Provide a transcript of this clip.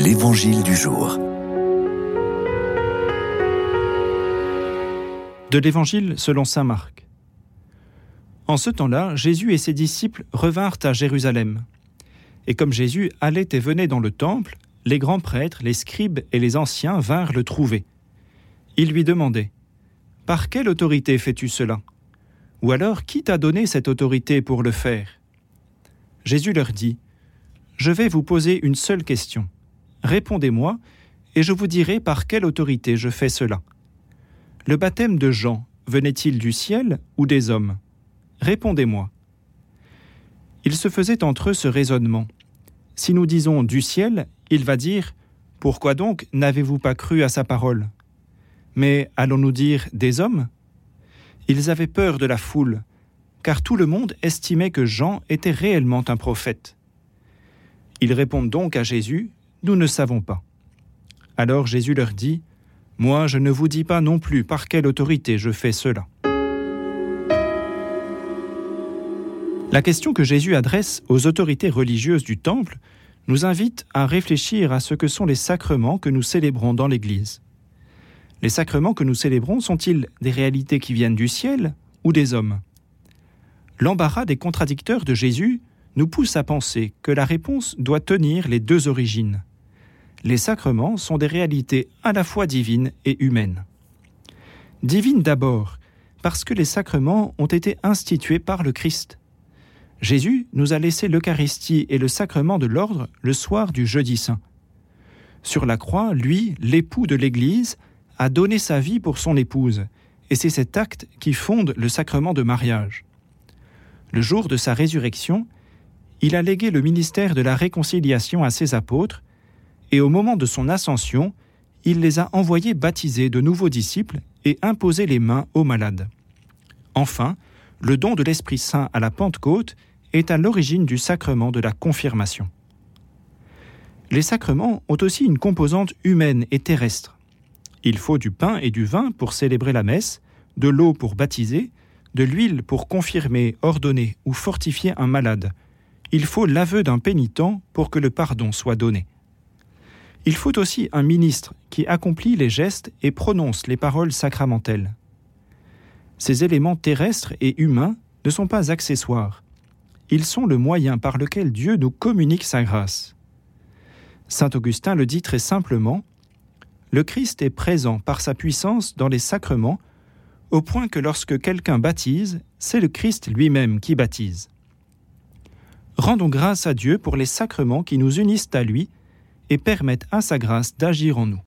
L'Évangile du jour. De l'Évangile selon Saint Marc. En ce temps-là, Jésus et ses disciples revinrent à Jérusalem. Et comme Jésus allait et venait dans le temple, les grands prêtres, les scribes et les anciens vinrent le trouver. Ils lui demandaient Par quelle autorité fais-tu cela? Ou alors, qui t'a donné cette autorité pour le faire? Jésus leur dit Je vais vous poser une seule question. Répondez-moi, et je vous dirai par quelle autorité je fais cela. Le baptême de Jean venait-il du ciel ou des hommes? Répondez-moi. Il se faisait entre eux ce raisonnement. Si nous disons du ciel, il va dire Pourquoi donc n'avez-vous pas cru à sa parole? Mais allons-nous dire des hommes? Ils avaient peur de la foule, car tout le monde estimait que Jean était réellement un prophète. Ils répondent donc à Jésus Nous ne savons pas. Alors Jésus leur dit Moi, je ne vous dis pas non plus par quelle autorité je fais cela. La question que Jésus adresse aux autorités religieuses du Temple nous invite à réfléchir à ce que sont les sacrements que nous célébrons dans l'Église. Les sacrements que nous célébrons sont-ils des réalités qui viennent du ciel ou des hommes? L'embarras des contradicteurs de Jésus nous pousse à penser que la réponse doit tenir les deux origines. Les sacrements sont des réalités à la fois divines et humaines. Divines d'abord, parce que les sacrements ont été institués par le Christ. Jésus nous a laissé l'Eucharistie et le sacrement de l'ordre le soir du jeudi saint. Sur la croix, lui, l'époux de l'Église, a donné sa vie pour son épouse, et c'est cet acte qui fonde le sacrement de mariage. Le jour de sa résurrection, il a légué le ministère de la réconciliation à ses apôtres, et au moment de son ascension, il les a envoyés baptiser de nouveaux disciples et imposer les mains aux malades. Enfin, le don de l'Esprit Saint à la Pentecôte est à l'origine du sacrement de la confirmation. Les sacrements ont aussi une composante humaine et terrestre. Il faut du pain et du vin pour célébrer la messe, de l'eau pour baptiser, de l'huile pour confirmer, ordonner ou fortifier un malade. Il faut l'aveu d'un pénitent pour que le pardon soit donné. Il faut aussi un ministre qui accomplit les gestes et prononce les paroles sacramentelles. Ces éléments terrestres et humains ne sont pas accessoires. Ils sont le moyen par lequel Dieu nous communique sa grâce. Saint Augustin le dit très simplement, Le Christ est présent par sa puissance dans les sacrements au point que lorsque quelqu'un baptise, c'est le Christ lui-même qui baptise. Rendons grâce à Dieu pour les sacrements qui nous unissent à lui et permettent à sa grâce d'agir en nous.